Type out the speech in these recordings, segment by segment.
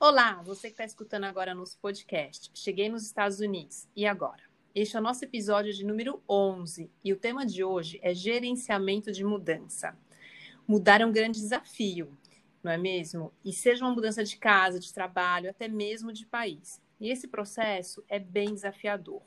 Olá, você que está escutando agora nosso podcast. Cheguei nos Estados Unidos. E agora? Este é o nosso episódio de número 11 e o tema de hoje é gerenciamento de mudança. Mudar é um grande desafio, não é mesmo? E seja uma mudança de casa, de trabalho, até mesmo de país. E esse processo é bem desafiador.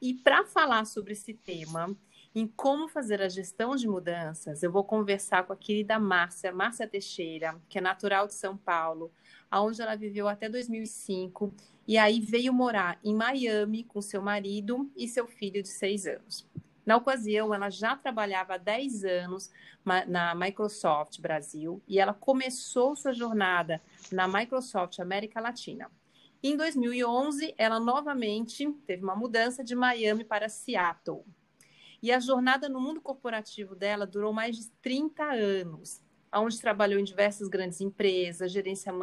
E para falar sobre esse tema, em como fazer a gestão de mudanças, eu vou conversar com a querida Márcia, Márcia Teixeira, que é natural de São Paulo, aonde ela viveu até 2005 e aí veio morar em Miami com seu marido e seu filho de seis anos. Na ocasião, ela já trabalhava há 10 anos na Microsoft Brasil e ela começou sua jornada na Microsoft América Latina. Em 2011, ela novamente teve uma mudança de Miami para Seattle. E a jornada no mundo corporativo dela durou mais de 30 anos onde trabalhou em diversas grandes empresas,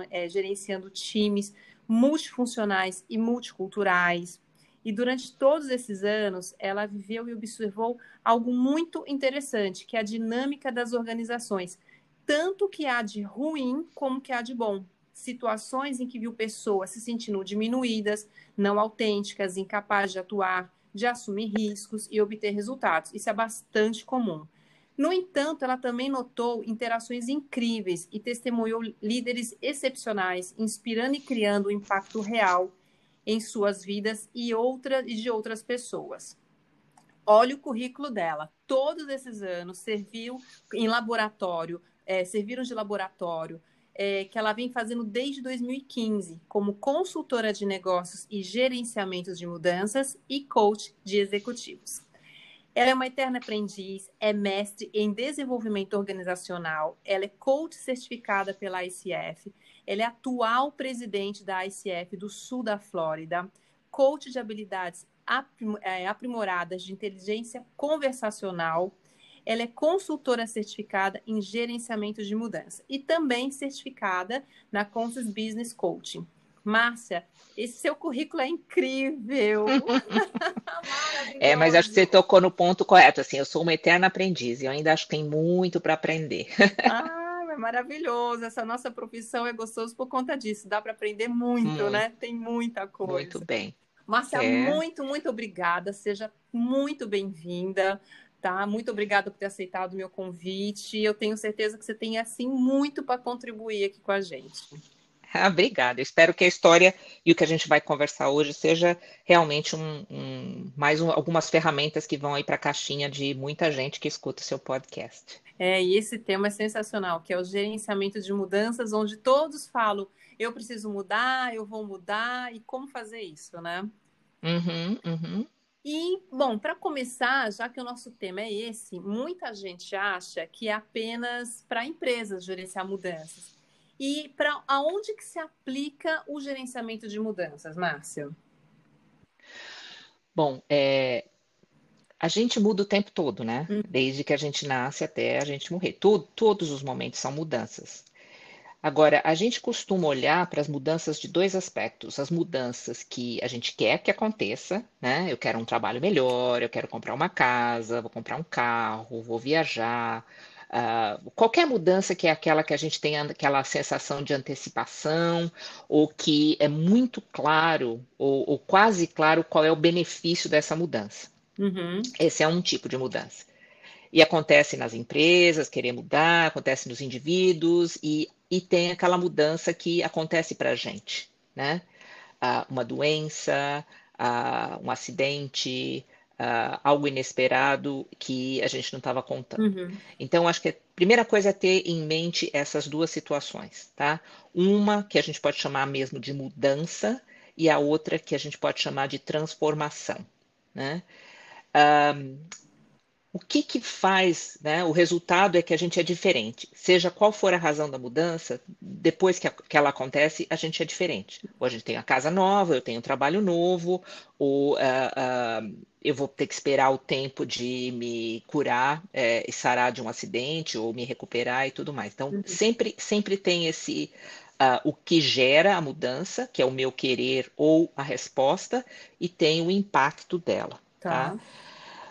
é, gerenciando times multifuncionais e multiculturais. E durante todos esses anos, ela viveu e observou algo muito interessante, que é a dinâmica das organizações, tanto que há de ruim como que há de bom. Situações em que viu pessoas se sentindo diminuídas, não autênticas, incapazes de atuar, de assumir riscos e obter resultados. Isso é bastante comum. No entanto, ela também notou interações incríveis e testemunhou líderes excepcionais, inspirando e criando um impacto real em suas vidas e, outra, e de outras pessoas. Olha o currículo dela. Todos esses anos serviu em laboratório, é, serviram de laboratório, é, que ela vem fazendo desde 2015, como consultora de negócios e gerenciamentos de mudanças e coach de executivos. Ela é uma eterna aprendiz, é mestre em desenvolvimento organizacional, ela é coach certificada pela ICF, ela é atual presidente da ICF do sul da Flórida, coach de habilidades é, aprimoradas de inteligência conversacional, ela é consultora certificada em gerenciamento de mudança e também certificada na Conscious Business Coaching. Márcia, esse seu currículo é incrível. é, mas acho que você tocou no ponto correto. Assim, eu sou uma eterna aprendiz e eu ainda acho que tem muito para aprender. ah, é maravilhoso. Essa nossa profissão é gostoso por conta disso. Dá para aprender muito, muito, né? Tem muita coisa. Muito bem. Márcia, é. muito, muito obrigada. Seja muito bem-vinda. Tá? Muito obrigada por ter aceitado o meu convite. Eu tenho certeza que você tem assim muito para contribuir aqui com a gente. Obrigada. espero que a história e o que a gente vai conversar hoje seja realmente um, um mais um, algumas ferramentas que vão aí para a caixinha de muita gente que escuta o seu podcast. É, e esse tema é sensacional, que é o gerenciamento de mudanças, onde todos falam, eu preciso mudar, eu vou mudar, e como fazer isso, né? Uhum, uhum. E, bom, para começar, já que o nosso tema é esse, muita gente acha que é apenas para empresas gerenciar mudanças. E para aonde que se aplica o gerenciamento de mudanças, Márcia? Bom, é, a gente muda o tempo todo, né? Hum. Desde que a gente nasce até a gente morrer. Todo, todos os momentos são mudanças. Agora, a gente costuma olhar para as mudanças de dois aspectos: as mudanças que a gente quer que aconteça, né? Eu quero um trabalho melhor, eu quero comprar uma casa, vou comprar um carro, vou viajar, Uh, qualquer mudança que é aquela que a gente tem aquela sensação de antecipação, ou que é muito claro, ou, ou quase claro, qual é o benefício dessa mudança. Uhum. Esse é um tipo de mudança. E acontece nas empresas, querer mudar, acontece nos indivíduos, e, e tem aquela mudança que acontece para a gente, né? Uh, uma doença, uh, um acidente, uh, algo inesperado que a gente não estava contando. Uhum. Então, acho que a primeira coisa é ter em mente essas duas situações, tá? Uma que a gente pode chamar mesmo de mudança e a outra que a gente pode chamar de transformação, né? Um, o que que faz, né? O resultado é que a gente é diferente. Seja qual for a razão da mudança, depois que, a, que ela acontece, a gente é diferente. Ou a gente tem a casa nova, eu tenho um trabalho novo, ou uh, uh, eu vou ter que esperar o tempo de me curar é, e sarar de um acidente, ou me recuperar e tudo mais. Então, uhum. sempre, sempre tem esse uh, o que gera a mudança, que é o meu querer ou a resposta, e tem o impacto dela. tá? tá?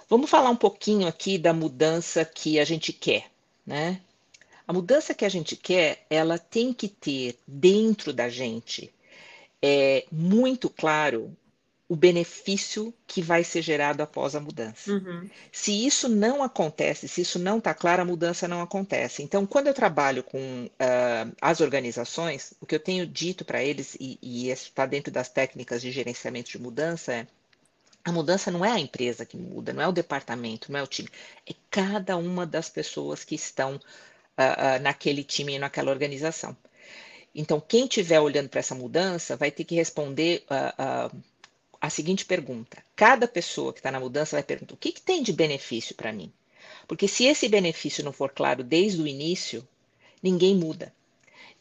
Vamos falar um pouquinho aqui da mudança que a gente quer, né? A mudança que a gente quer, ela tem que ter dentro da gente é, muito claro o benefício que vai ser gerado após a mudança. Uhum. Se isso não acontece, se isso não está claro, a mudança não acontece. Então, quando eu trabalho com uh, as organizações, o que eu tenho dito para eles, e, e está dentro das técnicas de gerenciamento de mudança, é a mudança não é a empresa que muda, não é o departamento, não é o time, é cada uma das pessoas que estão uh, uh, naquele time e naquela organização. Então, quem estiver olhando para essa mudança vai ter que responder uh, a seguinte pergunta: cada pessoa que está na mudança vai perguntar o que, que tem de benefício para mim? Porque se esse benefício não for claro desde o início, ninguém muda.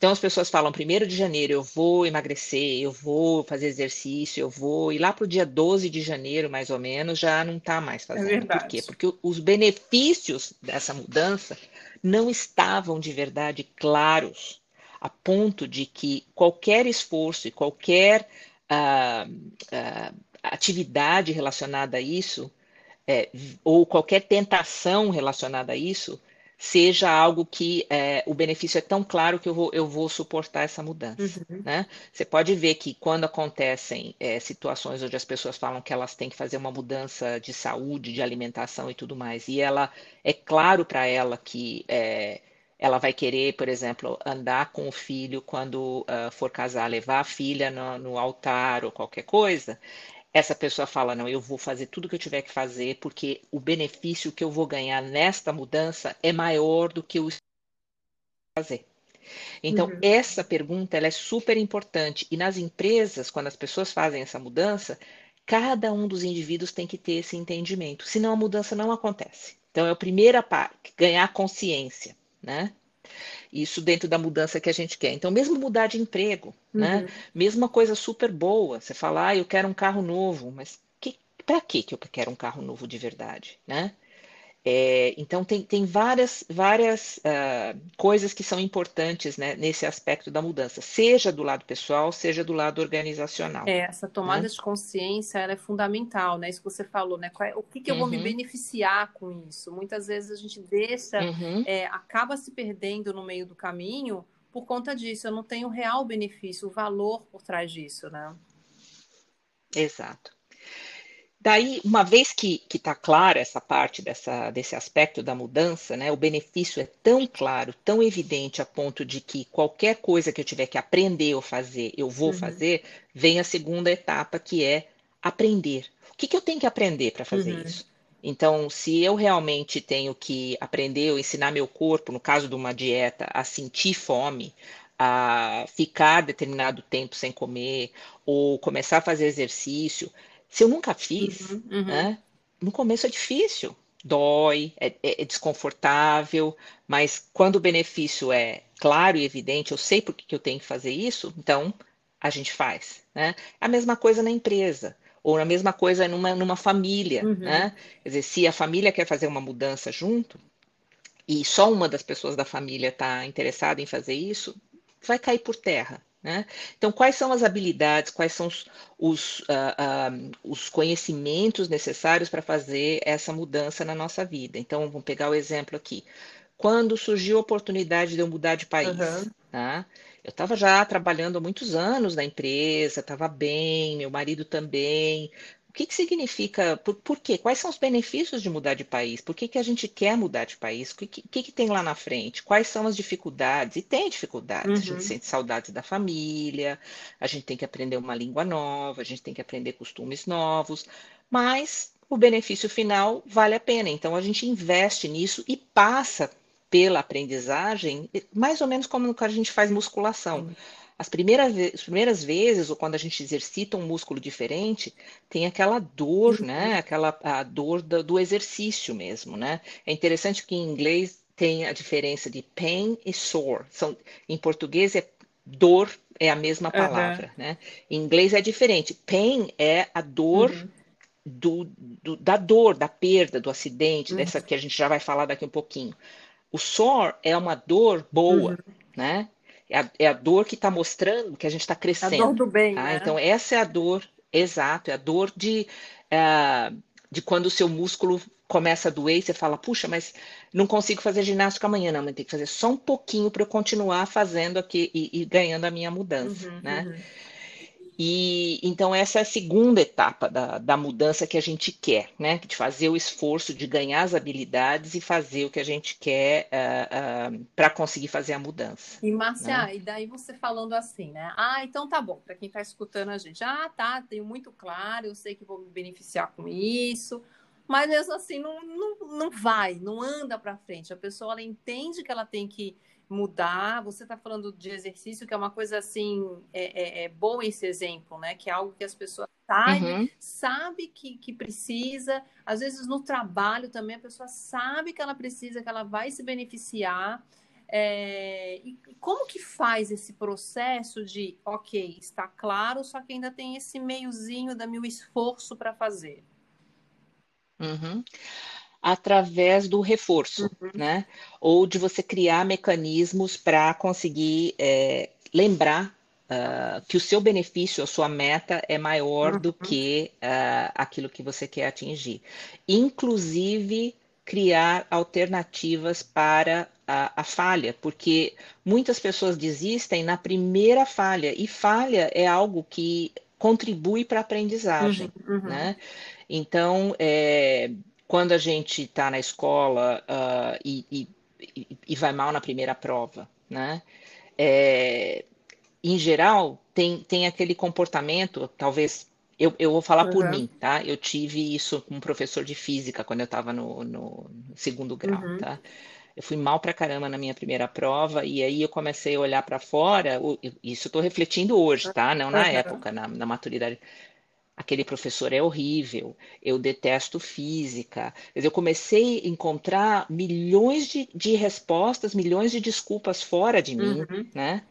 Então as pessoas falam, primeiro de janeiro eu vou emagrecer, eu vou fazer exercício, eu vou, e lá para o dia 12 de janeiro, mais ou menos, já não está mais é fazendo. É Por quê? Porque os benefícios dessa mudança não estavam de verdade claros, a ponto de que qualquer esforço e qualquer uh, uh, atividade relacionada a isso, é, ou qualquer tentação relacionada a isso, seja algo que é, o benefício é tão claro que eu vou, eu vou suportar essa mudança. Uhum. Né? Você pode ver que quando acontecem é, situações onde as pessoas falam que elas têm que fazer uma mudança de saúde, de alimentação e tudo mais, e ela é claro para ela que é, ela vai querer, por exemplo, andar com o filho quando uh, for casar, levar a filha no, no altar ou qualquer coisa, essa pessoa fala: não, eu vou fazer tudo que eu tiver que fazer, porque o benefício que eu vou ganhar nesta mudança é maior do que o fazer. Então, uhum. essa pergunta ela é super importante. E nas empresas, quando as pessoas fazem essa mudança, cada um dos indivíduos tem que ter esse entendimento, senão a mudança não acontece. Então, é a primeira parte, ganhar consciência, né? Isso dentro da mudança que a gente quer. Então, mesmo mudar de emprego, né? uhum. né? Mesma coisa super boa. Você fala, ah, eu quero um carro novo, mas que, para que eu quero um carro novo de verdade, né? É, então, tem, tem várias, várias uh, coisas que são importantes né, nesse aspecto da mudança, seja do lado pessoal, seja do lado organizacional. É, essa tomada né? de consciência é fundamental, né? Isso que você falou, né? Qual é, o que, que eu uhum. vou me uhum. beneficiar com isso? Muitas vezes a gente deixa, uhum. é, acaba se perdendo no meio do caminho por conta disso. Eu não tenho real benefício, o valor por trás disso, né? Exato. Daí, uma vez que está clara essa parte dessa, desse aspecto da mudança, né, o benefício é tão claro, tão evidente, a ponto de que qualquer coisa que eu tiver que aprender ou fazer, eu vou uhum. fazer, vem a segunda etapa, que é aprender. O que, que eu tenho que aprender para fazer uhum. isso? Então, se eu realmente tenho que aprender ou ensinar meu corpo, no caso de uma dieta, a sentir fome, a ficar determinado tempo sem comer, ou começar a fazer exercício, se eu nunca fiz, uhum, uhum. Né, no começo é difícil, dói, é, é, é, desconfortável, mas quando o benefício é claro e evidente, eu sei por que, eu tenho que fazer isso, então a gente faz. Né? A mesma coisa na empresa, ou a mesma coisa numa, numa família. Uhum. Né? Quer dizer, se a família quer fazer uma mudança junto, e só uma das pessoas da família está interessada em fazer isso, vai cair por terra. Né? Então, quais são as habilidades, quais são os, os, uh, uh, os conhecimentos necessários para fazer essa mudança na nossa vida? Então, vamos pegar o exemplo aqui. Quando surgiu a oportunidade de eu mudar de país, uhum. tá? eu estava já trabalhando há muitos anos na empresa, estava bem, meu marido também, o que, que significa, por, por, quê? Quais são os benefícios de mudar de país? Por que, que a gente quer mudar de país? O que, que, que tem lá na frente? Quais são as dificuldades? E tem dificuldades. Uhum. A gente uhum. sente saudades da família, a gente tem que aprender uma língua nova, a gente tem que aprender costumes novos, mas o benefício final vale a pena. Então a gente investe nisso e passa pela aprendizagem, mais ou menos como a gente faz musculação. Uhum as primeiras, as primeiras vezes, ou quando a gente exercita um músculo diferente, tem aquela dor, uhum. né? Aquela a dor do, do, exercício mesmo, né? É interessante que em inglês tem a diferença de pain e sore. São, em português é dor é a mesma palavra, uhum. né? Em inglês é diferente. Pain é a dor uhum. do, do, da dor, da perda, do acidente, dessa uhum. que a gente já vai falar daqui um pouquinho. O sore é uma dor boa, uhum. né? É a, é a dor que está mostrando que a gente está crescendo. A dor do bem. Tá? Né? Então, essa é a dor, exato, é a dor de, uh, de quando o seu músculo começa a doer e você fala, puxa, mas não consigo fazer ginástica amanhã, não, mas tem que fazer só um pouquinho para eu continuar fazendo aqui e, e, ganhando a minha mudança, uhum, né? Uhum. E então essa é a segunda etapa da, da mudança que a gente quer, né? De fazer o esforço de ganhar as habilidades e fazer o que a gente quer uh, eh, uh, eh, para conseguir fazer a mudança. E Márcia, né? e daí você falando assim, né? Ah, então tá bom, para quem está escutando a gente, ah, tá, tenho muito claro, eu sei que vou me beneficiar com isso, mas mesmo assim não, não, não vai, não anda para frente. A pessoa ela entende que ela tem que mudar. Você está falando de exercício, que é uma coisa assim, é, é, é, bom esse exemplo, né? Que é algo que as pessoas sabem, uhum. sabe que, que precisa. Às vezes no trabalho também a pessoa sabe que ela precisa, que ela vai se beneficiar. É, e como que faz esse processo de, ok, está claro, só que ainda tem esse meiozinho da meu esforço para fazer? Uhum através do reforço, uhum. né? Ou de você criar mecanismos para conseguir é, lembrar uh, que o seu benefício, a sua meta é maior uhum. do que uh, aquilo que você quer atingir. Inclusive, criar alternativas para a, a, falha, porque muitas pessoas desistem na primeira falha, e falha é algo que contribui para a aprendizagem, uhum, uhum. né? Então, é, quando a gente está na escola uh, e, e, e, vai mal na primeira prova, né? É, em geral, tem, tem aquele comportamento, talvez. Eu, eu vou falar uhum. por mim, tá? Eu tive isso com um professor de física quando eu estava no, no, segundo grau, uhum. tá? Eu fui mal pra caramba na minha primeira prova, e aí eu comecei a olhar para fora. Isso estou refletindo hoje, tá? Não na uhum. época, na, na maturidade aquele professor é horrível, eu detesto física. Eu comecei a encontrar milhões de, de respostas, milhões de desculpas fora de mim, uhum. né?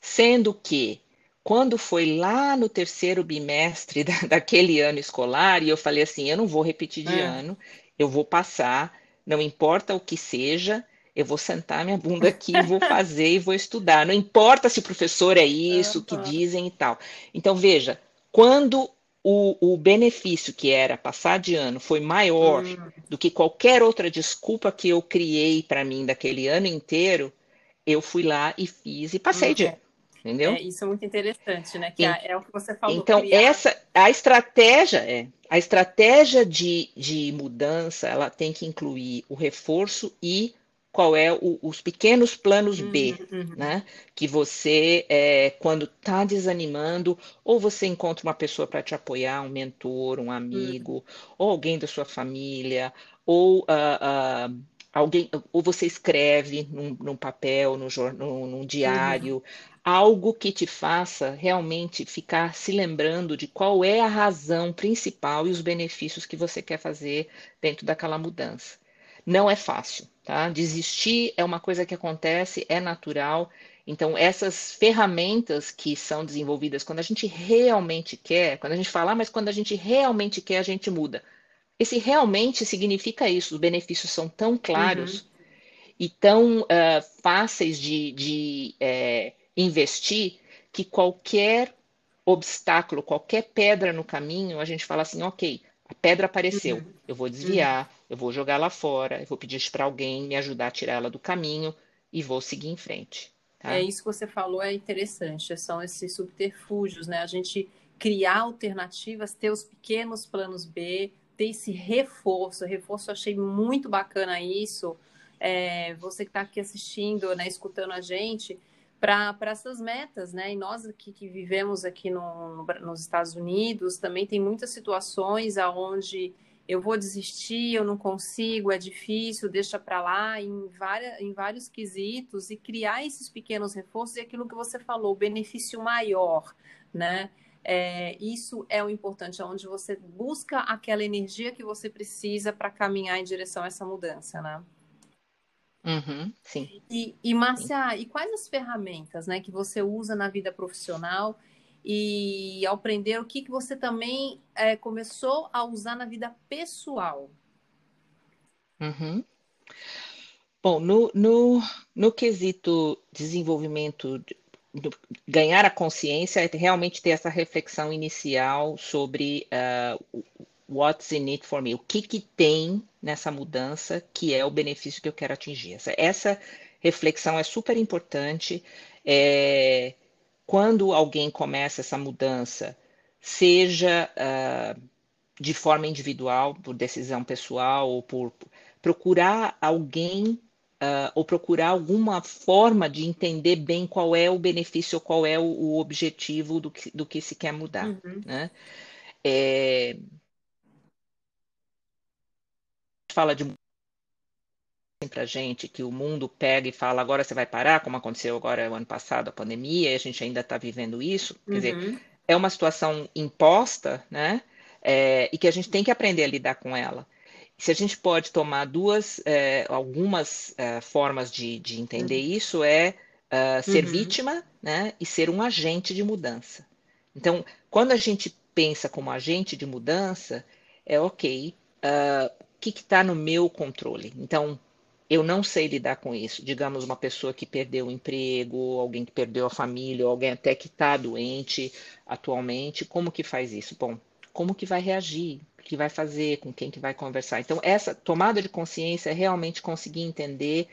Sendo que quando foi lá no terceiro bimestre da, daquele ano escolar, e eu falei assim: eu não vou repetir de é. ano, eu vou passar, não importa o que seja, eu vou sentar minha bunda aqui, vou fazer e vou estudar. Não importa se o professor é isso, o que dizem e tal. Então, veja, quando o, o benefício que era passar de ano foi maior hum. do que qualquer outra desculpa que eu criei para mim daquele ano inteiro, eu fui lá e fiz e passei hum. de ano. Entendeu? É, isso é muito interessante, né? Que é o que você falou. Então, criar... essa, a estratégia é, a estratégia de, de mudança, ela tem que incluir o reforço e qual é o, os pequenos planos B, uhum, uhum. né? Que você, é, quando está desanimando, ou você encontra uma pessoa para te apoiar, um mentor, um amigo, uhum. ou alguém da sua família, ou uh, uh, alguém, ou você escreve num, num papel, no, num, num diário, algo que te faça realmente ficar se lembrando de qual é a razão principal e os benefícios que você quer fazer dentro daquela mudança. Não é fácil, tá? Desistir é uma coisa que acontece, é natural. Então, essas ferramentas que são desenvolvidas quando a gente realmente quer, quando a gente fala, ah, mas quando a gente realmente quer, a gente muda. Esse realmente significa isso, os benefícios são tão claros uhum. e tão uh, fáceis de, de é, investir que qualquer obstáculo, qualquer pedra no caminho, a gente fala assim, ok, a pedra apareceu, uhum. eu vou desviar, uhum. Eu vou jogar lá fora, eu vou pedir para alguém me ajudar a tirar ela do caminho e vou seguir em frente. Tá? É isso que você falou, é interessante. São esses subterfúgios, né? A gente criar alternativas, ter os pequenos planos B, ter esse reforço. Reforço, eu achei muito bacana isso. É, você que está aqui assistindo, né, escutando a gente, para essas metas, né? E nós aqui que vivemos aqui no, nos Estados Unidos também tem muitas situações aonde eu vou desistir, eu não consigo, é difícil, deixa para lá, em, várias, em vários quesitos, e criar esses pequenos reforços e aquilo que você falou, o benefício maior, né? É, isso é o importante, onde você busca aquela energia que você precisa para caminhar em direção a essa mudança, né? Uhum, sim. E, e Márcia, e quais as ferramentas né, que você usa na vida profissional e aprender o que, que você também é, começou a usar na vida pessoal? Uhum. Bom, no, no, no quesito desenvolvimento, ganhar a consciência é realmente ter essa reflexão inicial sobre uh, what's in it for me? O que que tem nessa mudança que é o benefício que eu quero atingir? Essa, essa reflexão é super importante. É, quando alguém começa essa mudança, seja uh, de forma individual, por decisão pessoal, ou por procurar alguém uh, ou procurar alguma forma de entender bem qual é o benefício, qual é o, o objetivo do que, do que se quer mudar. Uhum. Né? É... Fala de para gente que o mundo pega e fala agora você vai parar, como aconteceu agora o ano passado, a pandemia, e a gente ainda está vivendo isso. Quer uhum. dizer, é uma situação imposta, né? É, e que a gente tem que aprender a lidar com ela. Se a gente pode tomar duas, é, algumas é, formas de, de entender uhum. isso, é uh, ser uhum. vítima né, e ser um agente de mudança. Então, quando a gente pensa como agente de mudança, é ok, uh, o que está no meu controle? Então, eu não sei lidar com isso. Digamos, uma pessoa que perdeu o emprego, alguém que perdeu a família, alguém até que está doente atualmente, como que faz isso? Bom, como que vai reagir? que vai fazer, com quem que vai conversar. Então, essa tomada de consciência é realmente conseguir entender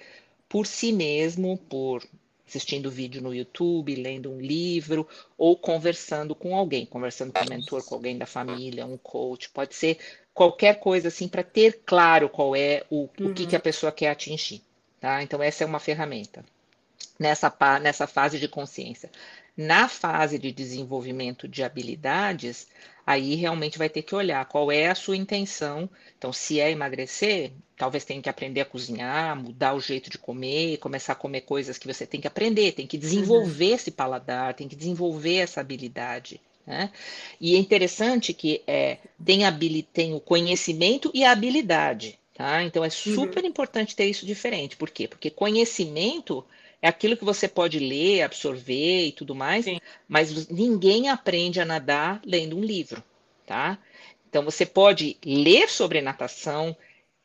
por si mesmo, por assistindo vídeo no YouTube, lendo um livro ou conversando com alguém, conversando com um mentor, com alguém da família, um coach, pode ser qualquer coisa assim para ter claro qual é o, uhum. o que, que a uhum. pessoa quer atingir, tá? Então essa é uma ferramenta nessa nessa fase de consciência. Na fase de desenvolvimento de habilidades, aí realmente vai ter que olhar qual é a sua intenção. Então, se é emagrecer, talvez tenha que aprender a cozinhar, mudar o jeito de comer, começar a comer coisas que você tem que aprender, tem que desenvolver uhum. esse paladar, tem que desenvolver essa habilidade. Né? E é interessante que é, tem, tem o conhecimento e a habilidade. Tá? Então é uhum. super importante ter isso diferente. Por quê? Porque conhecimento é aquilo que você pode ler, absorver e tudo mais, Sim. mas ninguém aprende a nadar lendo um livro, tá? Então você pode ler sobre natação,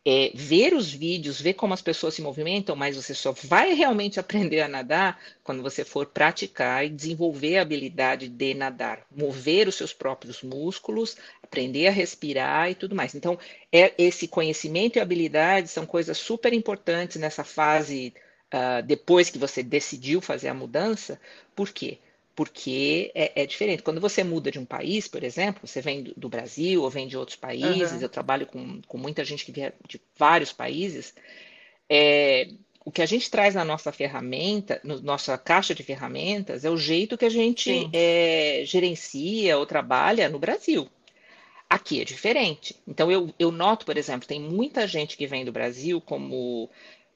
é, ver os vídeos, ver como as pessoas se movimentam, mas você só vai realmente aprender a nadar quando você for praticar e desenvolver a habilidade de nadar, mover os seus próprios músculos, aprender a respirar e tudo mais. Então, é, esse conhecimento e habilidade são coisas super importantes nessa fase uh, depois que você decidiu fazer a mudança. Por quê? Porque é, é, diferente. Quando você muda de um país, por exemplo, você vem do, do Brasil ou vem de outros países, uhum. eu trabalho com, com muita gente que vem de vários países, é, o que a gente traz na nossa ferramenta, na no nossa caixa de ferramentas, é o jeito que a gente é, gerencia ou trabalha no Brasil. Aqui é diferente. Então, eu, eu noto, por exemplo, tem muita gente que vem do Brasil como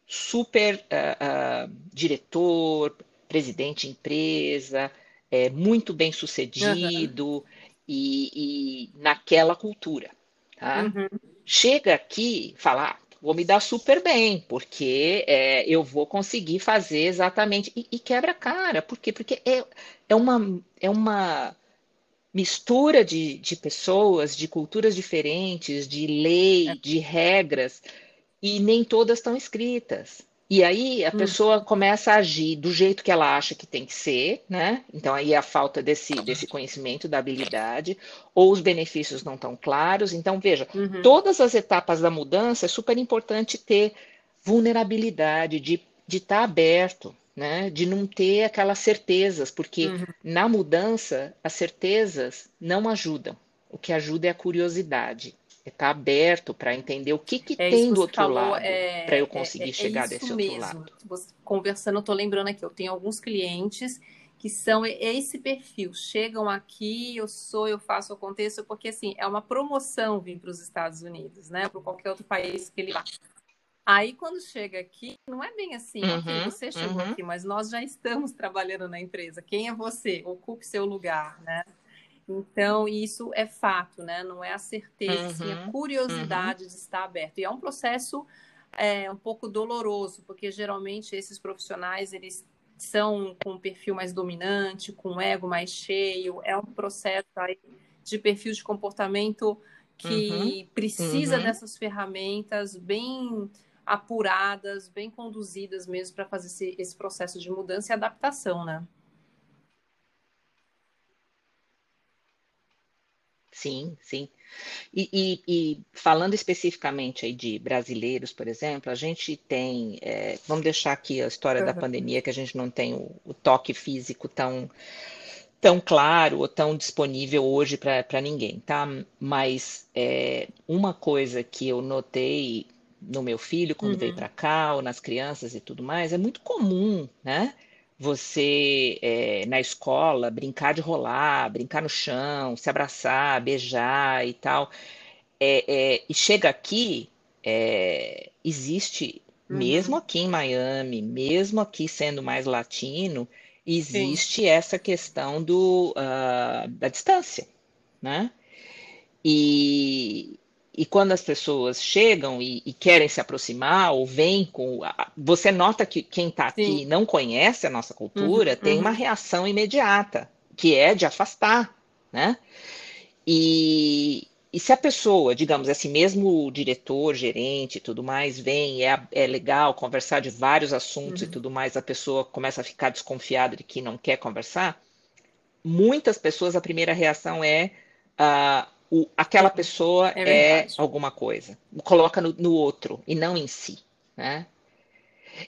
super uh, uh, diretor, presidente de empresa, é, muito bem sucedido uhum. e, e, naquela cultura. Tá? Uhum. Chega aqui e fala, ah, vou me dar super bem, porque é, eu vou conseguir fazer exatamente. E, e, quebra a cara. Por quê? Porque é, é, uma, é uma mistura de, de pessoas, de culturas diferentes, de lei, é. de regras e nem todas estão escritas. E aí a hum. pessoa começa a agir do jeito que ela acha que tem que ser, né? Então aí é a falta desse, desse conhecimento, da habilidade, ou os benefícios não estão claros. Então, veja, uhum. todas as etapas da mudança é super importante ter vulnerabilidade, de estar tá aberto, né? De não ter aquelas certezas, porque uhum. na mudança as certezas não ajudam. O que ajuda é a curiosidade está aberto para entender o que, que é tem do outro falou, lado é, para eu é, conseguir é, é chegar desse mesmo. outro lado. Você, conversando, eu estou lembrando aqui, eu tenho alguns clientes que são esse perfil. Chegam aqui, eu sou, eu faço, aconteço, porque assim, é uma promoção vir para os Estados Unidos, né? Para qualquer outro país que ele vá. Aí, quando chega aqui, não é bem assim, uhum, ok, você chegou uhum. aqui, mas nós já estamos trabalhando na empresa. Quem é você? Ocupe seu lugar, né? Então, isso é fato, né? Não é a certeza, uhum, sim, a curiosidade uhum. de estar aberto. E é um processo é, um pouco doloroso, porque geralmente esses profissionais, eles são com um perfil mais dominante, com um ego mais cheio. É um processo aí de perfil de comportamento que uhum, precisa uhum. dessas ferramentas bem apuradas, bem conduzidas mesmo para fazer esse, esse processo de mudança e adaptação, né? Sim, sim. E, e, e, falando especificamente aí de brasileiros, por exemplo, a gente tem, é, vamos deixar aqui a história uhum. da pandemia, que a gente não tem o, o toque físico tão, tão claro ou tão disponível hoje para ninguém, tá? Mas é, uma coisa que eu notei no meu filho quando uhum. veio para cá, ou nas crianças e tudo mais, é muito comum, né? Você é, na escola brincar de rolar, brincar no chão, se abraçar, beijar e tal. É, é, e chega aqui, é, existe, uhum. mesmo aqui em Miami, mesmo aqui sendo mais latino, existe Sim. essa questão do, uh, da distância, né? E, e quando as pessoas chegam e, e, querem se aproximar ou vêm com. Você nota que quem está aqui não conhece a nossa cultura, uhum, tem uhum. uma reação imediata, que é de afastar, né? E, e se a pessoa, digamos assim, mesmo diretor, gerente e tudo mais, vem, é, é legal conversar de vários assuntos uhum. e tudo mais, a pessoa começa a ficar desconfiada de que não quer conversar, muitas pessoas, a primeira reação é. Uh, o, aquela é, pessoa é, é, alguma coisa. Coloca no, no, outro e não em si. Né?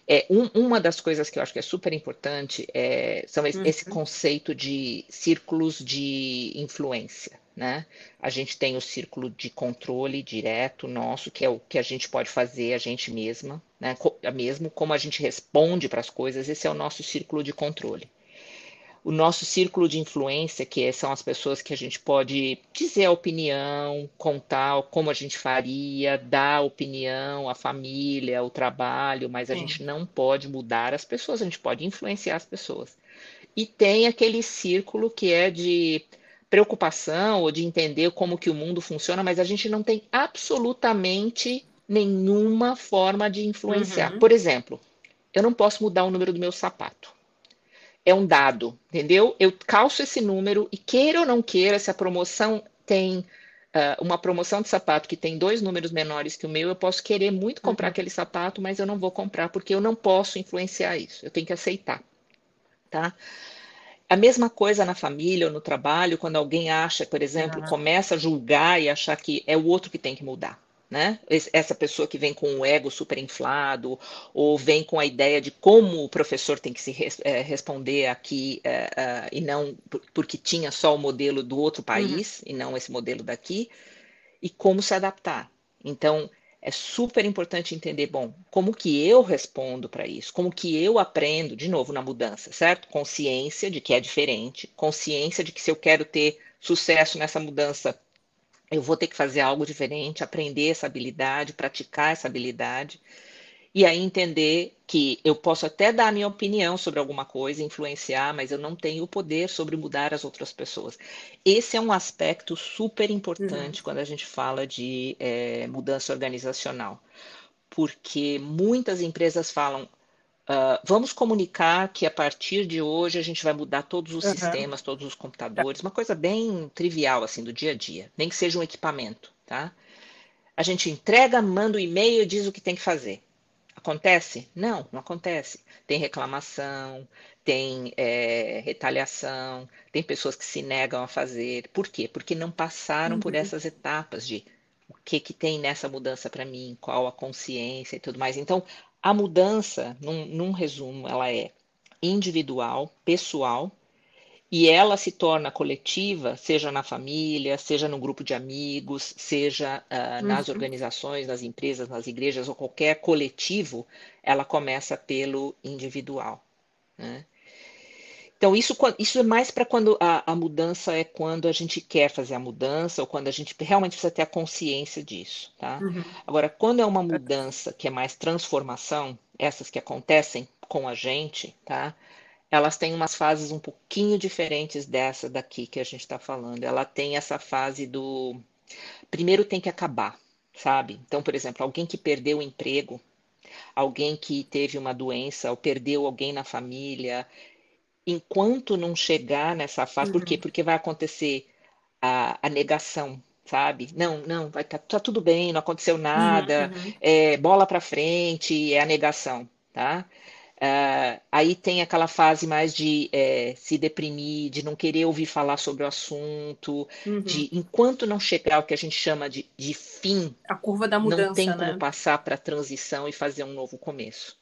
É, um, uma das coisas que eu acho que é super importante é são esse, uhum. esse conceito de círculos de influência. Né? A gente tem o círculo de controle direto nosso, que é o que a gente pode fazer a gente mesma, né? mesmo como a gente responde para as coisas, esse é o nosso círculo de controle o nosso círculo de influência, que são as pessoas que a gente pode dizer a opinião, contar como a gente faria, dar opinião, a família, o trabalho, mas a Sim. gente não pode mudar as pessoas, a gente pode influenciar as pessoas. E tem aquele círculo que é de preocupação ou de entender como que o mundo funciona, mas a gente não tem absolutamente nenhuma forma de influenciar. Uhum. Por exemplo, eu não posso mudar o número do meu sapato é um dado, entendeu? Eu calço esse número e queira ou não queira, se a promoção tem uh, uma promoção de sapato que tem dois números menores que o meu, eu posso querer muito comprar uhum. aquele sapato, mas eu não vou comprar porque eu não posso influenciar isso. Eu tenho que aceitar, tá? A mesma coisa na família ou no trabalho, quando alguém acha, por exemplo, uhum. começa a julgar e achar que é o outro que tem que mudar né? Essa pessoa que vem com o ego super inflado, ou vem com a ideia de como o professor tem que se res, é, responder aqui, é, é, e não porque tinha só o modelo do outro país, uhum. e não esse modelo daqui, e como se adaptar. Então, é super importante entender, bom, como que eu respondo para isso, como que eu aprendo, de novo, na mudança, certo? Consciência de que é diferente, consciência de que se eu quero ter sucesso nessa mudança, eu vou ter que fazer algo diferente, aprender essa habilidade, praticar essa habilidade, e aí entender que eu posso até dar a minha opinião sobre alguma coisa, influenciar, mas eu não tenho o poder sobre mudar as outras pessoas. Esse é um aspecto super importante uhum. quando a gente fala de é, mudança organizacional, porque muitas empresas falam Uh, vamos comunicar que a partir de hoje a gente vai mudar todos os uhum. sistemas, todos os computadores, uma coisa bem trivial assim do dia a dia, nem que seja um equipamento, tá? A gente entrega, manda o um e-mail e diz o que tem que fazer. Acontece? Não, não acontece. Tem reclamação, tem é, retaliação, tem pessoas que se negam a fazer. Por quê? Porque não passaram uhum. por essas etapas de o que, que tem nessa mudança para mim, qual a consciência e tudo mais. Então, a mudança, num, num resumo, ela é individual, pessoal, e ela se torna coletiva, seja na família, seja no grupo de amigos, seja uh, nas uhum. organizações, nas empresas, nas igrejas ou qualquer coletivo, ela começa pelo individual. Né? Então, isso, isso é mais para quando a, a, mudança é quando a gente quer fazer a mudança ou quando a gente realmente precisa ter a consciência disso, tá? Uhum. Agora, quando é uma mudança que é mais transformação, essas que acontecem com a gente, tá? Elas têm umas fases um pouquinho diferentes dessa daqui que a gente está falando. Ela tem essa fase do primeiro tem que acabar, sabe? Então, por exemplo, alguém que perdeu o emprego, alguém que teve uma doença ou perdeu alguém na família, enquanto não chegar nessa fase, uhum. por quê? Uhum. Porque vai acontecer a, a negação, sabe? Não, não, vai tá, tá tudo bem, não aconteceu nada, uhum, uhum. É, bola para frente, é a negação, tá? Uh, aí tem aquela fase mais de é, se deprimir, de não querer ouvir falar sobre o assunto, uhum. de enquanto não chegar o que a gente chama de, de fim, a curva da mudança, não tem como né? passar para a transição e fazer um novo começo.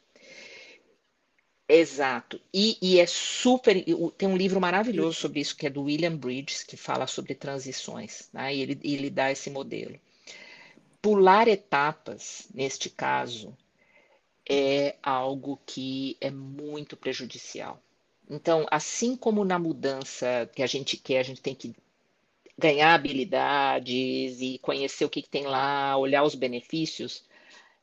Exato. E, e, é super. Tem um livro maravilhoso sobre isso, que é do William Bridges, que fala sobre transições, né? e ele, ele dá esse modelo. Pular etapas, neste caso, é algo que é muito prejudicial. Então, assim como na mudança que a gente quer, a gente tem que ganhar habilidades e conhecer o que, que tem lá, olhar os benefícios,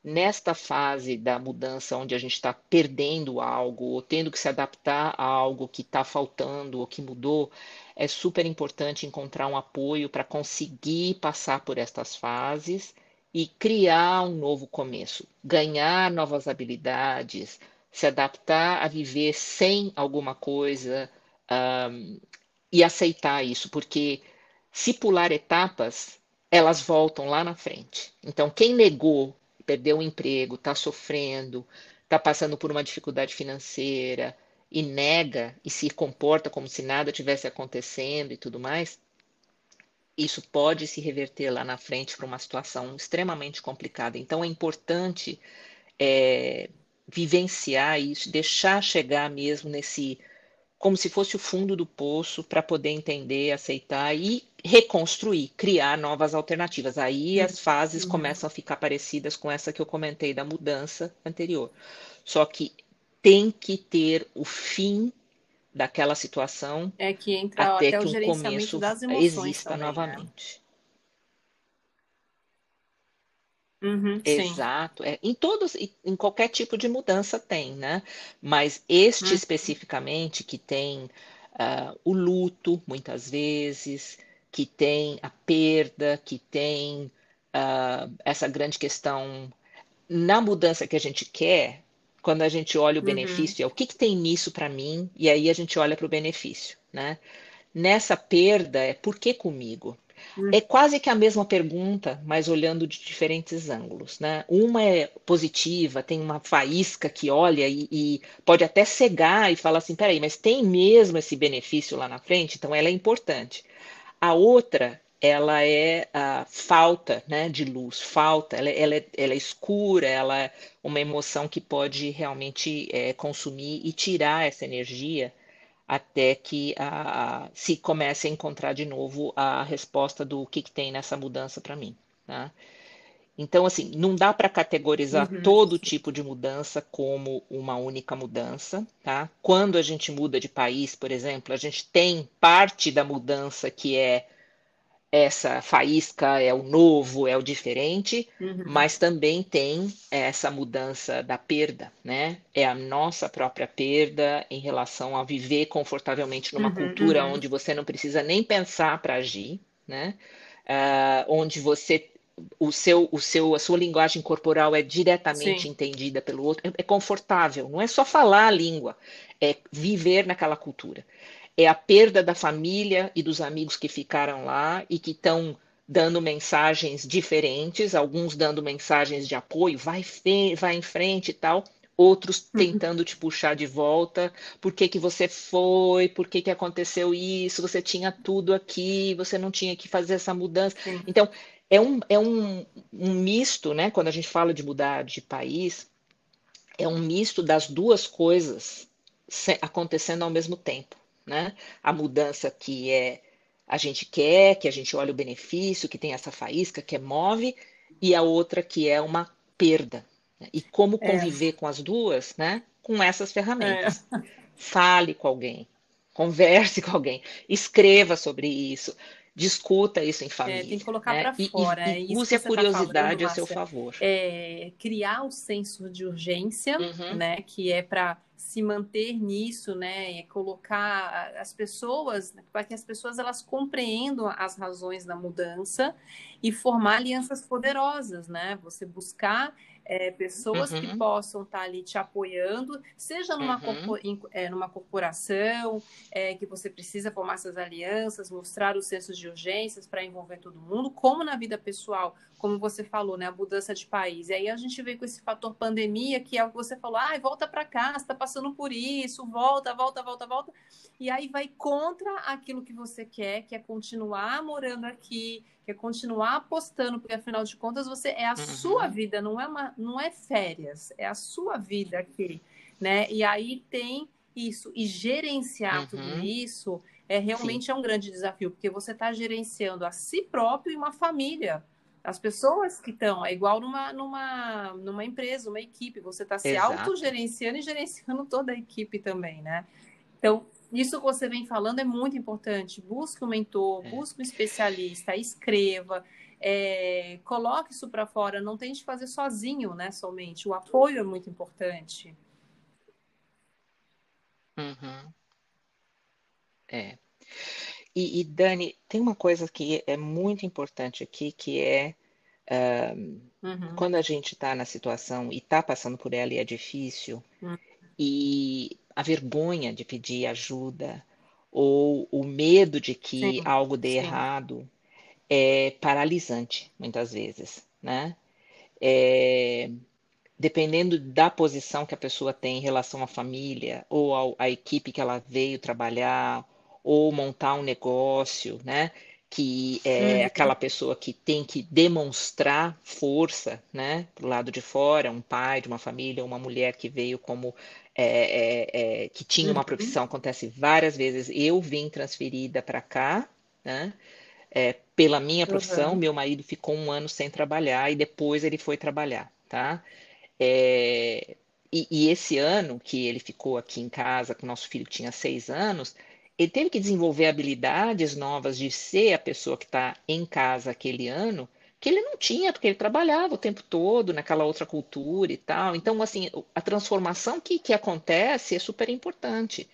nesta fase da mudança onde a gente está perdendo algo, ou tendo que se adaptar a algo que está faltando ou que mudou, é super importante encontrar um apoio para conseguir passar por estas fases e criar um novo começo, ganhar novas habilidades, se adaptar a viver sem alguma coisa um, e aceitar isso, porque se pular etapas, elas voltam lá na frente. Então, quem negou, perdeu o emprego, está sofrendo, está passando por uma dificuldade financeira e nega e se comporta como se nada tivesse acontecendo e tudo mais, isso pode se reverter lá na frente para uma situação extremamente complicada. Então, é importante é, vivenciar isso, deixar chegar mesmo nesse. Como se fosse o fundo do poço, para poder entender, aceitar e reconstruir, criar novas alternativas. Aí as fases uhum. começam a ficar parecidas com essa que eu comentei da mudança anterior. Só que tem que ter o fim daquela situação é que entra até, até que o gerenciamento das emoções exista também, né? novamente. Né? Uhum, Exato. É, em todos, em qualquer tipo de mudança tem, né? Mas este uhum. especificamente que tem uh, o luto, muitas vezes, que tem a perda, que tem uh, essa grande questão na mudança que a gente quer, quando a gente olha o uhum. benefício, é o que, que tem nisso para mim, e aí a gente olha para o benefício, né? Nessa perda, é por que comigo? Uhum. É quase que a mesma pergunta, mas olhando de diferentes ângulos, né? Uma é positiva, tem uma faísca que olha e, e pode até cegar e fala assim, peraí, mas tem mesmo esse benefício lá na frente, então ela é importante. A outra ela é a falta né, de luz, falta, ela, ela, é, ela é escura, ela é uma emoção que pode realmente é, consumir e tirar essa energia até que a, se comece a encontrar de novo a resposta do que, que tem nessa mudança para mim. Né? Então, assim, não dá para categorizar uhum. todo tipo de mudança como uma única mudança, tá? Quando a gente muda de país, por exemplo, a gente tem parte da mudança que é essa faísca é o novo, é o diferente, uhum. mas também tem essa mudança da perda, né? É a nossa própria perda em relação a viver confortavelmente numa uhum, cultura uhum. onde você não precisa nem pensar para agir, né? Uh, onde você o seu, o seu, a sua linguagem corporal é diretamente Sim. entendida pelo outro, é, é confortável, não é só falar a língua, é viver naquela cultura é a perda da família e dos amigos que ficaram lá e que estão dando mensagens diferentes, alguns dando mensagens de apoio, vai, vai em frente e tal, outros uhum. tentando te puxar de volta, por que, que você foi, por que, que aconteceu isso, você tinha tudo aqui, você não tinha que fazer essa mudança. Sim. Então, é um, é um, um misto, né? Quando a gente fala de mudar de país, é um misto das duas coisas acontecendo ao mesmo tempo né? A mudança que é a gente quer, que a gente olha o benefício, que tem essa faísca, que é move, e a outra que é uma perda. Né? E como é. conviver é. com as duas, né? Com essas ferramentas. É. Fale com alguém, converse com alguém, escreva sobre isso, discuta isso em família. É, tem que colocar né? para fora. E, e, e use a curiosidade tá falando, a seu favor. É, criar o senso de urgência, uhum. né? Que é para se manter nisso, né, colocar as pessoas, para que as pessoas elas compreendam as razões da mudança e formar alianças poderosas, né? Você buscar é, pessoas uhum. que possam estar tá ali te apoiando, seja numa, uhum. é, numa corporação, é, que você precisa formar essas alianças, mostrar os sensos de urgências para envolver todo mundo, como na vida pessoal, como você falou, né, a mudança de país. E aí a gente veio com esse fator pandemia, que é o que você falou, ah, volta para cá, você está passando por isso, volta, volta, volta, volta. E aí vai contra aquilo que você quer, que é continuar morando aqui, é continuar apostando, porque afinal de contas você é a uhum. sua vida, não é uma, não é férias, é a sua vida aqui, né? E aí tem isso e gerenciar uhum. tudo isso é realmente Sim. é um grande desafio, porque você está gerenciando a si próprio e uma família. As pessoas que estão, é igual numa, numa, numa empresa, uma equipe, você está se autogerenciando e gerenciando toda a equipe também, né? Então, isso que você vem falando é muito importante. Busque um mentor, é. busque um especialista, escreva, é, coloque isso para fora. Não tente fazer sozinho, né? Somente. O apoio é muito importante. Uhum. É. E, e, Dani, tem uma coisa que é muito importante aqui, que é um, uhum. quando a gente está na situação e está passando por ela e é difícil, uhum. e a vergonha de pedir ajuda ou o medo de que sim, algo dê sim. errado é paralisante muitas vezes, né? É, dependendo da posição que a pessoa tem em relação à família ou à equipe que ela veio trabalhar ou montar um negócio, né? que é uhum. aquela pessoa que tem que demonstrar força, né, pro lado de fora, um pai de uma família, uma mulher que veio como é, é, é, que tinha uma uhum. profissão, acontece várias vezes. Eu vim transferida para cá, né, é, pela minha profissão. Uhum. Meu marido ficou um ano sem trabalhar e depois ele foi trabalhar, tá? É, e, e esse ano que ele ficou aqui em casa, que o nosso filho tinha seis anos, ele teve que desenvolver habilidades novas de ser a pessoa que está em casa aquele ano, que ele não tinha, porque ele trabalhava o tempo todo naquela outra cultura e tal. Então, assim, a transformação que, que acontece é super importante.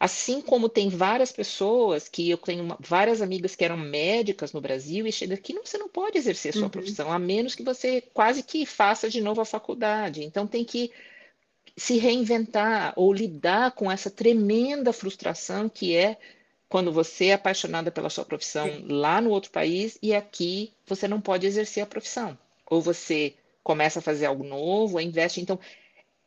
Assim como tem várias pessoas que eu tenho uma, várias amigas que eram médicas no Brasil e chega aqui, não, você não pode exercer sua uhum. profissão, a menos que você quase que faça de novo a faculdade. Então tem que se reinventar ou lidar com essa tremenda frustração que é quando você é apaixonada pela sua profissão Sim. lá no outro país e aqui você não pode exercer a profissão. Ou você começa a fazer algo novo, ou investe. Então,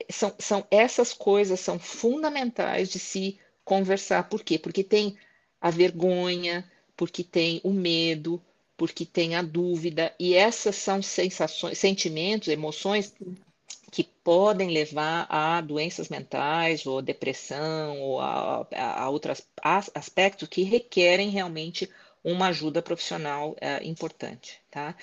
são, são essas coisas são fundamentais de se conversar. Por quê? Porque tem a vergonha, porque tem o medo, porque tem a dúvida, e essas são sensações, sentimentos, emoções podem levar a doenças mentais ou depressão ou a, a, a outros aspectos que requerem realmente uma ajuda profissional é, importante, tá?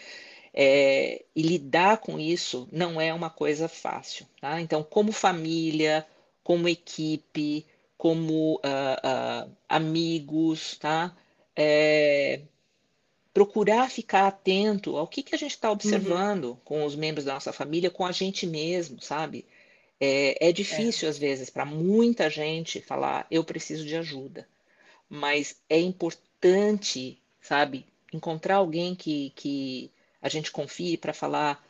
É, e lidar com isso não é uma coisa fácil, tá? Então, como família, como equipe, como uh, uh, amigos, tá? É, procurar ficar atento ao que, que a gente está observando uhum. com os membros da nossa família, com a gente mesmo, sabe? É, é difícil, é. às vezes, para muita gente falar, eu preciso de ajuda. Mas é importante, sabe, encontrar alguém que, que a gente confie para falar,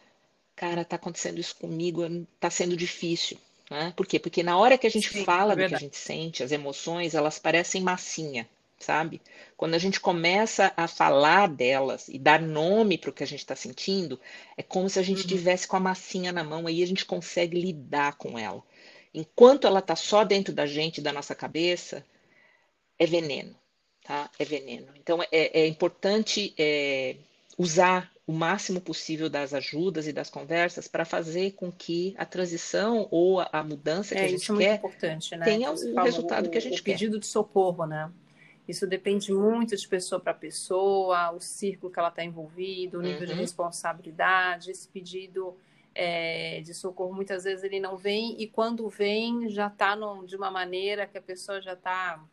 cara, está acontecendo isso comigo, está sendo difícil. Né? Por quê? Porque na hora que a gente Sim, fala é do que a gente sente, as emoções, elas parecem massinha sabe? Quando a gente começa a falar delas e dar nome para o que a gente está sentindo, é como se a gente uhum. tivesse com a massinha na mão, aí a gente consegue lidar com ela. Enquanto ela está só dentro da gente, da nossa cabeça, é veneno, tá? É veneno. Então é, é importante é, usar o máximo possível das ajudas e das conversas para fazer com que a transição ou a, a mudança que é, a gente quer né? tenha o resultado que a gente o quer. pedido de socorro, né? Isso depende muito de pessoa para pessoa, o círculo que ela está envolvida, o nível uhum. de responsabilidade. Esse pedido é, de socorro muitas vezes ele não vem e quando vem já está de uma maneira que a pessoa já está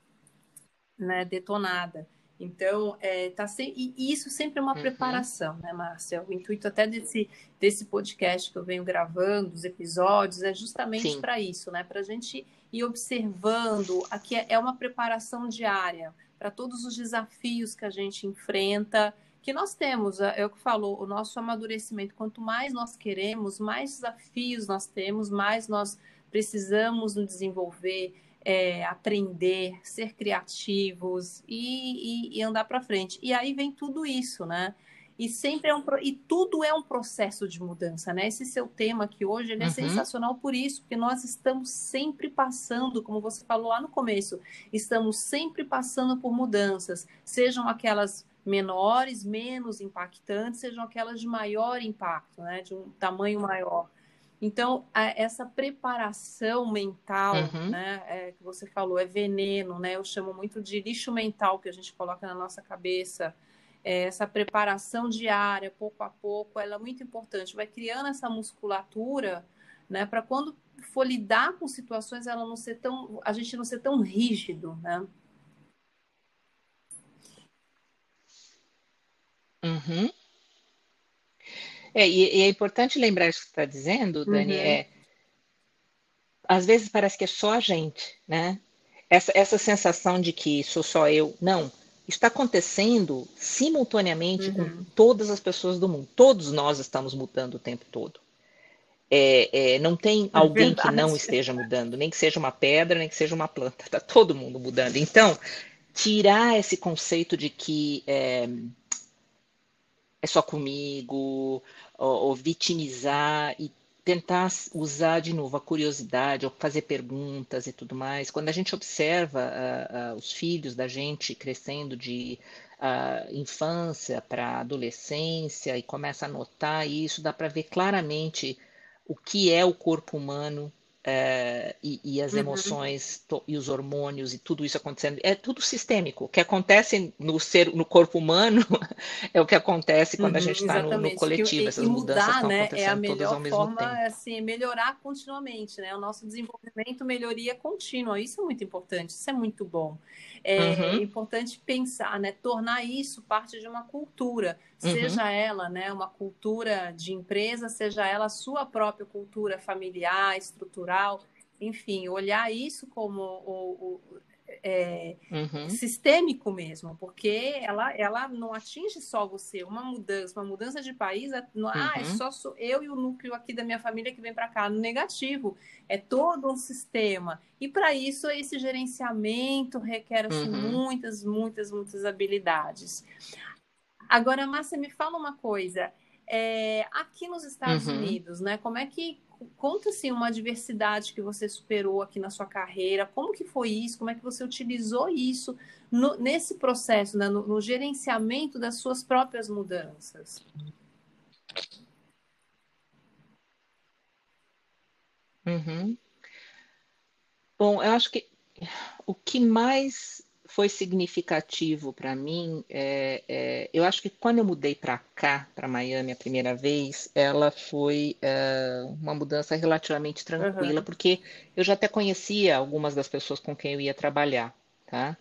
né, detonada. Então, é, tá e isso sempre é uma uhum. preparação, né, Márcia? O intuito até desse, desse podcast que eu venho gravando, os episódios, é justamente para isso, né? Para a gente ir observando. Aqui é, é uma preparação diária para todos os desafios que a gente enfrenta que nós temos, é, é o que falou, o nosso amadurecimento. Quanto mais nós queremos, mais desafios nós temos, mais nós precisamos nos desenvolver, é, aprender, ser criativos e, e, e andar para frente. E aí vem tudo isso, né? E sempre é um e tudo é um processo de mudança, né? Esse seu tema aqui hoje ele é uhum. sensacional por isso, porque nós estamos sempre passando, como você falou lá no começo, estamos sempre passando por mudanças, sejam aquelas menores, menos impactantes, sejam aquelas de maior impacto, né? De um tamanho maior. Então, essa preparação mental, uhum. né, é, que você falou, é veneno, né? Eu chamo muito de lixo mental que a gente coloca na nossa cabeça. É, essa preparação diária, pouco a pouco, ela é muito importante. Vai criando essa musculatura, né, para quando for lidar com situações, ela não ser tão, a gente não ser tão rígido, né? Uhum. É, e, e, é importante lembrar isso que você está dizendo, Dani, uhum. é, às vezes parece que é só a gente, né? Essa, essa sensação de que sou só eu. Não, está acontecendo simultaneamente uhum. com todas as pessoas do mundo. Todos nós estamos mudando o tempo todo. É, é, não tem é alguém verdade. que não esteja mudando, nem que seja uma pedra, nem que seja uma planta. Está todo mundo mudando. Então, tirar esse conceito de que é, é só comigo, ou, ou vitimizar e tentar usar de novo a curiosidade, ou fazer perguntas e tudo mais. Quando a gente observa uh, uh, os filhos da gente crescendo de uh, infância para adolescência e começa a notar isso, dá para ver claramente o que é o corpo humano é, e, e, as uhum. emoções e os hormônios e tudo isso acontecendo é tudo sistêmico. O que acontece no ser, no corpo humano é o que acontece quando uhum, a gente está no, no, coletivo. Essas e mudanças mudar, estão né, acontecendo é a melhor todas ao mesmo forma, tempo. Assim, melhorar continuamente, né? O nosso desenvolvimento, melhoria contínua. Isso é muito importante. Isso é muito bom. É, uhum. importante pensar, né? Tornar isso parte de uma cultura, uhum. seja ela, né, uma cultura de empresa, seja ela a sua própria cultura familiar, estrutural, enfim, olhar isso como o, o é, uhum. sistêmico mesmo, porque ela, ela não atinge só você. Uma mudança, uma mudança de país, é, não, uhum. ah, é uhum. só eu e o núcleo aqui da minha família que vem para cá. No negativo, é todo um sistema. E para isso, esse gerenciamento requer assim, uhum. muitas, muitas, muitas habilidades. Agora, Márcia, me fala uma coisa. É, aqui nos Estados uhum. Unidos, né? Como é que conta assim uma diversidade que você superou aqui na sua carreira, como que foi isso, como é que você utilizou isso no, nesse processo, né, no, no, gerenciamento das suas próprias mudanças. Uhum. Bom, eu acho que o que mais foi significativo para mim, é, é, eu acho que quando eu mudei para cá, para Miami a primeira vez, ela foi é, uma mudança relativamente tranquila, uhum. porque eu já até conhecia algumas das pessoas com quem eu ia trabalhar, tá?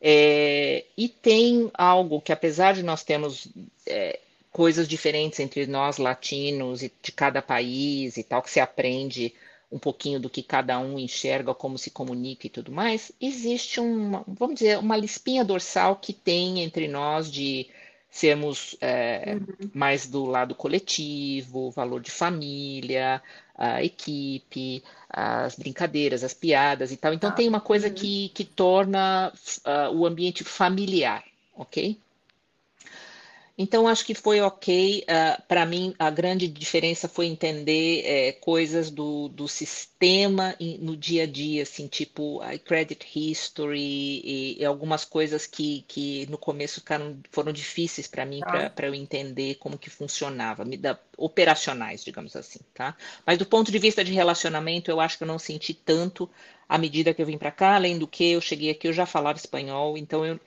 É, e tem algo que, apesar de nós termos é, coisas diferentes entre nós latinos e de cada país e tal, que se aprende um pouquinho do que cada um enxerga, como se comunica e tudo mais, existe uma, vamos dizer, uma lispinha dorsal que tem entre nós de sermos é, uhum. mais do lado coletivo, valor de família, a equipe, as brincadeiras, as piadas e tal. Então ah, tem uma coisa uhum. que, que torna uh, o ambiente familiar, ok? Então, acho que foi ok. Uh, ah, Para mim, a grande diferença foi entender é, coisas do, do sistema no dia a dia, assim, tipo a credit history e, e, algumas coisas que, que no começo ficaram, foram difíceis para mim, ah. para eu entender como que funcionava, me dá, operacionais, digamos assim, tá? Mas do ponto de vista de relacionamento, eu acho que eu não senti tanto à medida que eu vim para cá, além do que eu cheguei aqui, eu já falava espanhol, então eu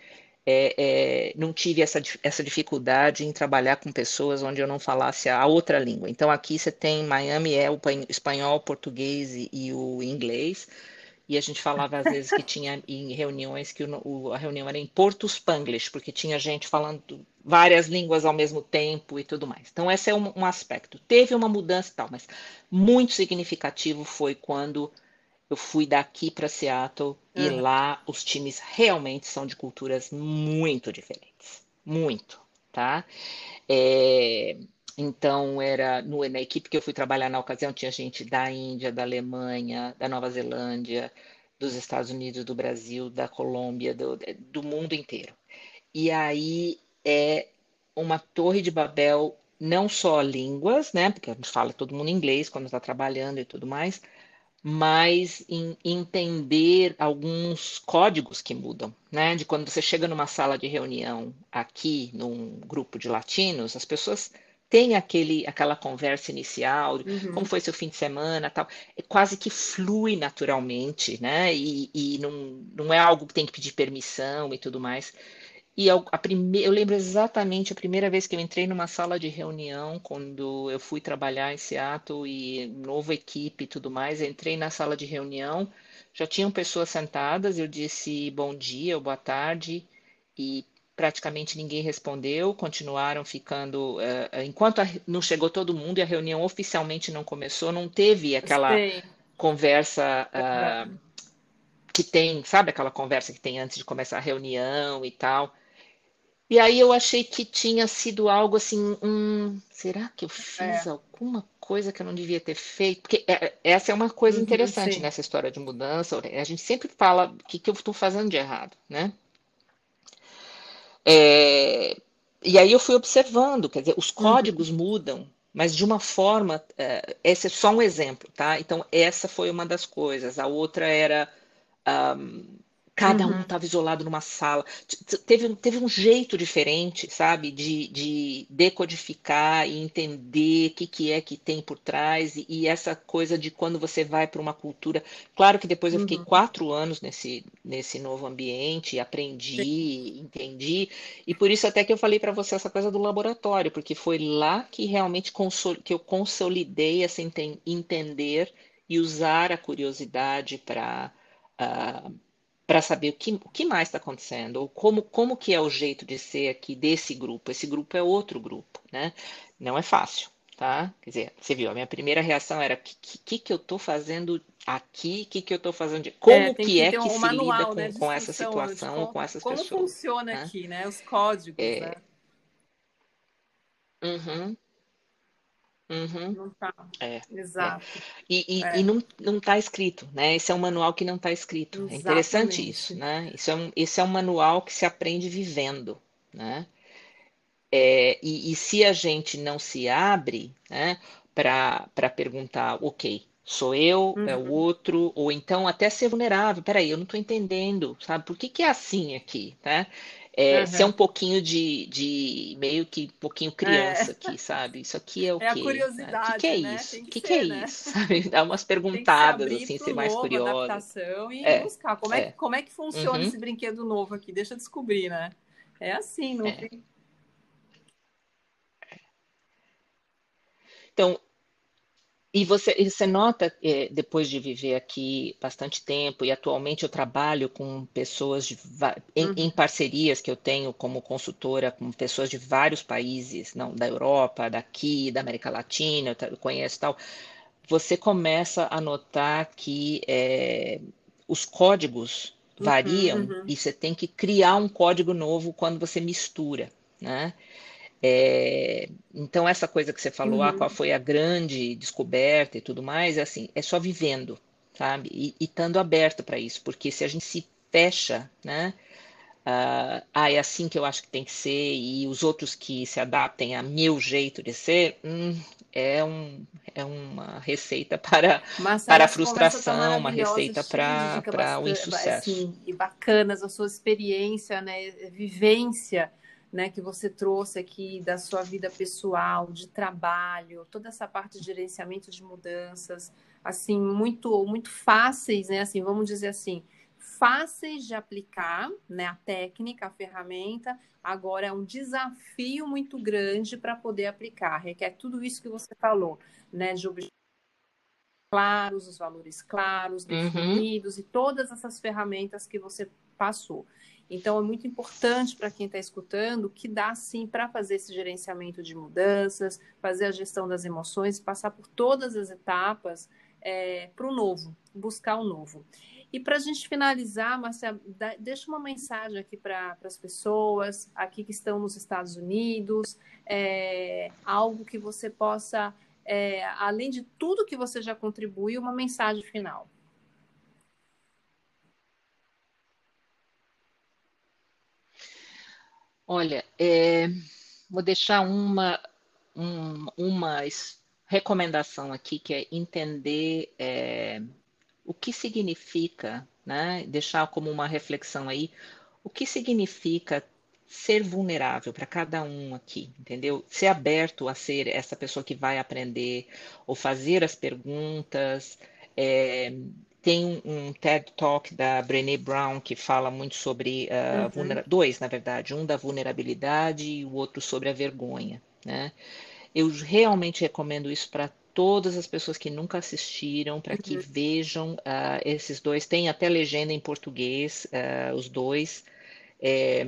é, é, não tive essa, essa dificuldade em trabalhar com pessoas onde eu não falasse a outra língua. Então, aqui você tem, Miami é o espanhol, português e, e o inglês, e a gente falava às vezes que tinha em reuniões que o, o, a reunião era em Porto Spanglish, porque tinha gente falando várias línguas ao mesmo tempo e tudo mais. Então, esse é um, um aspecto. Teve uma mudança e tal, mas muito significativo foi quando eu fui daqui para Seattle e lá os times realmente são de culturas muito diferentes. Muito. tá? É, então, era no, na equipe que eu fui trabalhar na ocasião, tinha gente da Índia, da Alemanha, da Nova Zelândia, dos Estados Unidos, do Brasil, da Colômbia, do, do mundo inteiro. E aí é uma torre de Babel, não só línguas, né? Porque a gente fala todo mundo inglês quando está trabalhando e tudo mais, mas em entender alguns códigos que mudam, né? De quando você chega numa sala de reunião aqui, num grupo de latinos, as pessoas têm aquele, aquela conversa inicial, uhum. como foi seu fim de semana, tal, é quase que flui naturalmente, né? E, e não, não é algo que tem que pedir permissão e tudo mais. E a, prime... eu lembro exatamente a primeira vez que eu entrei numa sala de reunião, quando eu fui trabalhar em Seattle e nova equipe e tudo mais. Eu entrei na sala de reunião, já tinham pessoas sentadas, eu disse bom dia ou boa tarde, e praticamente ninguém respondeu, continuaram ficando. Uh, enquanto a, não chegou todo mundo e a reunião oficialmente não começou, não teve aquela conversa. Uh, que tem, sabe aquela conversa que tem antes de começar a reunião e tal. E aí eu achei que tinha sido algo assim, um, será que eu fiz é. alguma coisa que eu não devia ter feito? Porque é, essa é uma coisa uhum, interessante nessa história de mudança. A gente sempre fala o que, que eu estou fazendo de errado, né? É, e aí eu fui observando, quer dizer, os uhum. códigos uhum. mudam, mas de uma forma, é, esse é só um exemplo, tá? Então essa foi uma das coisas. A outra era um, Cada uhum. um estava isolado numa sala. Teve, teve um jeito diferente, sabe, de, de decodificar e entender o que, que é que tem por trás. E, e essa coisa de quando você vai para uma cultura. Claro que depois eu fiquei uhum. quatro anos nesse, nesse novo ambiente, aprendi, Sim. entendi. E por isso até que eu falei para você essa coisa do laboratório, porque foi lá que realmente consol, que eu consolidei esse entender e usar a curiosidade para. Uh, ah, para saber o que, o que mais está acontecendo, ou como, como que é o jeito de ser aqui desse grupo. Esse grupo é outro grupo, né? Não é fácil, tá? Quer dizer, você viu, a minha primeira reação era o que, que, que eu estou fazendo aqui, o que, que eu estou fazendo, de... como é, que, que, é que um se manual, lida com, né, com essa situação, como, com essas como pessoas. Como funciona né? aqui, né? Os códigos, é... né? Uhum. Uhum. Não tá. É. Exato. É. E, e, é. e, não, não tá escrito, né? Esse é um manual que não está escrito. Exatamente. É interessante isso, né? Isso é, um, esse é um manual que se aprende vivendo, né? É, e, e, se a gente não se abre né, para perguntar, ok, sou eu, uhum. é o uhum. outro, ou então até ser vulnerável, peraí, eu não estou entendendo, sabe? Por que, que é assim aqui, né? É, uhum. ser um pouquinho de, de meio que um pouquinho criança é. aqui, sabe? Isso aqui é o é quê? A curiosidade, o que, que é né? isso? O que, que, que, é né? isso? Sabe? Dar umas perguntadas, assim, ser mais curiosa. adaptação e é. buscar como é, é. como é que funciona uhum. esse brinquedo novo aqui. Deixa eu descobrir, né? É assim, não é. tem... Então, e você, e você nota, é, depois de viver aqui bastante tempo, e atualmente eu trabalho com pessoas de, em, uhum. em, parcerias que eu tenho como consultora com pessoas de vários países, não da Europa, daqui, da América Latina, eu conheço tal. Você começa a notar que é, os códigos uhum, variam uhum. e você tem que criar um código novo quando você mistura, né? É, então, essa coisa que você falou, uhum. ah, qual foi a grande descoberta e tudo mais, é assim, é só vivendo, sabe? E estando aberto para isso, porque se a gente se fecha, né? Uh, ah, é assim que eu acho que tem que ser, e os outros que se adaptem a meu jeito de ser, hum, é, um, é uma receita para, para a frustração, uma receita para, para o insucesso. Assim, e bacanas a sua experiência, né? Vivência né, que você trouxe aqui da sua vida pessoal, de trabalho, toda essa parte de gerenciamento de mudanças, assim, muito muito fáceis, né, assim, vamos dizer assim, fáceis de aplicar, né, a técnica, a ferramenta, agora é um desafio muito grande para poder aplicar, requer tudo isso que você falou, né, de objetivos claros, os valores claros, uhum. definidos uhum. e todas essas ferramentas que você passou. Então, é muito importante para quem está escutando que dá sim para fazer esse gerenciamento de mudanças, fazer a gestão das emoções, passar por todas as etapas é, para o novo, buscar o novo. E para a gente finalizar, Marcia, deixa uma mensagem aqui para as pessoas aqui que estão nos Estados Unidos, é, algo que você possa, é, além de tudo que você já contribuiu, uma mensagem final. Olha, é, vou deixar uma, um, uma recomendação aqui que é entender é, o que significa, né? Deixar como uma reflexão aí, o que significa ser vulnerável para cada um aqui, entendeu? Ser aberto a ser essa pessoa que vai aprender ou fazer as perguntas. É, tem um TED Talk da Brené Brown que fala muito sobre uh, uhum. dois, na verdade, um da vulnerabilidade e o outro sobre a vergonha, né? Eu realmente recomendo isso para todas as pessoas que nunca assistiram, para que uhum. vejam uh, esses dois. Tem até legenda em português, uh, os dois, é,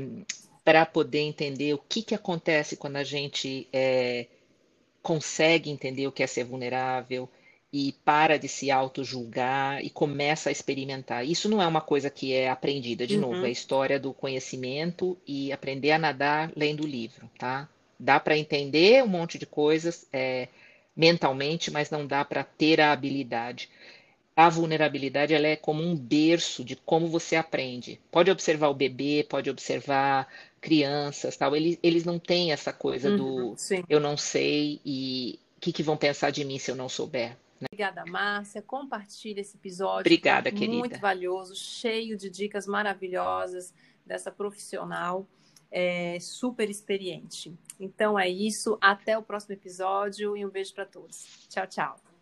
para poder entender o que, que acontece quando a gente é, consegue entender o que é ser vulnerável e para de se auto-julgar e começa a experimentar. Isso não é uma coisa que é aprendida, de uhum. novo, é a história do conhecimento e aprender a nadar lendo o livro, tá? Dá para entender um monte de coisas é, mentalmente, mas não dá para ter a habilidade. A vulnerabilidade ela é como um berço de como você aprende. Pode observar o bebê, pode observar crianças, tal. Eles, eles não têm essa coisa uhum, do sim. eu não sei e o que, que vão pensar de mim se eu não souber. Né? Obrigada, Márcia. Compartilhe esse episódio. Obrigada, querida. Muito valioso, cheio de dicas maravilhosas dessa profissional é, super experiente. Então é isso. Até o próximo episódio e um beijo para todos. Tchau. Tchau.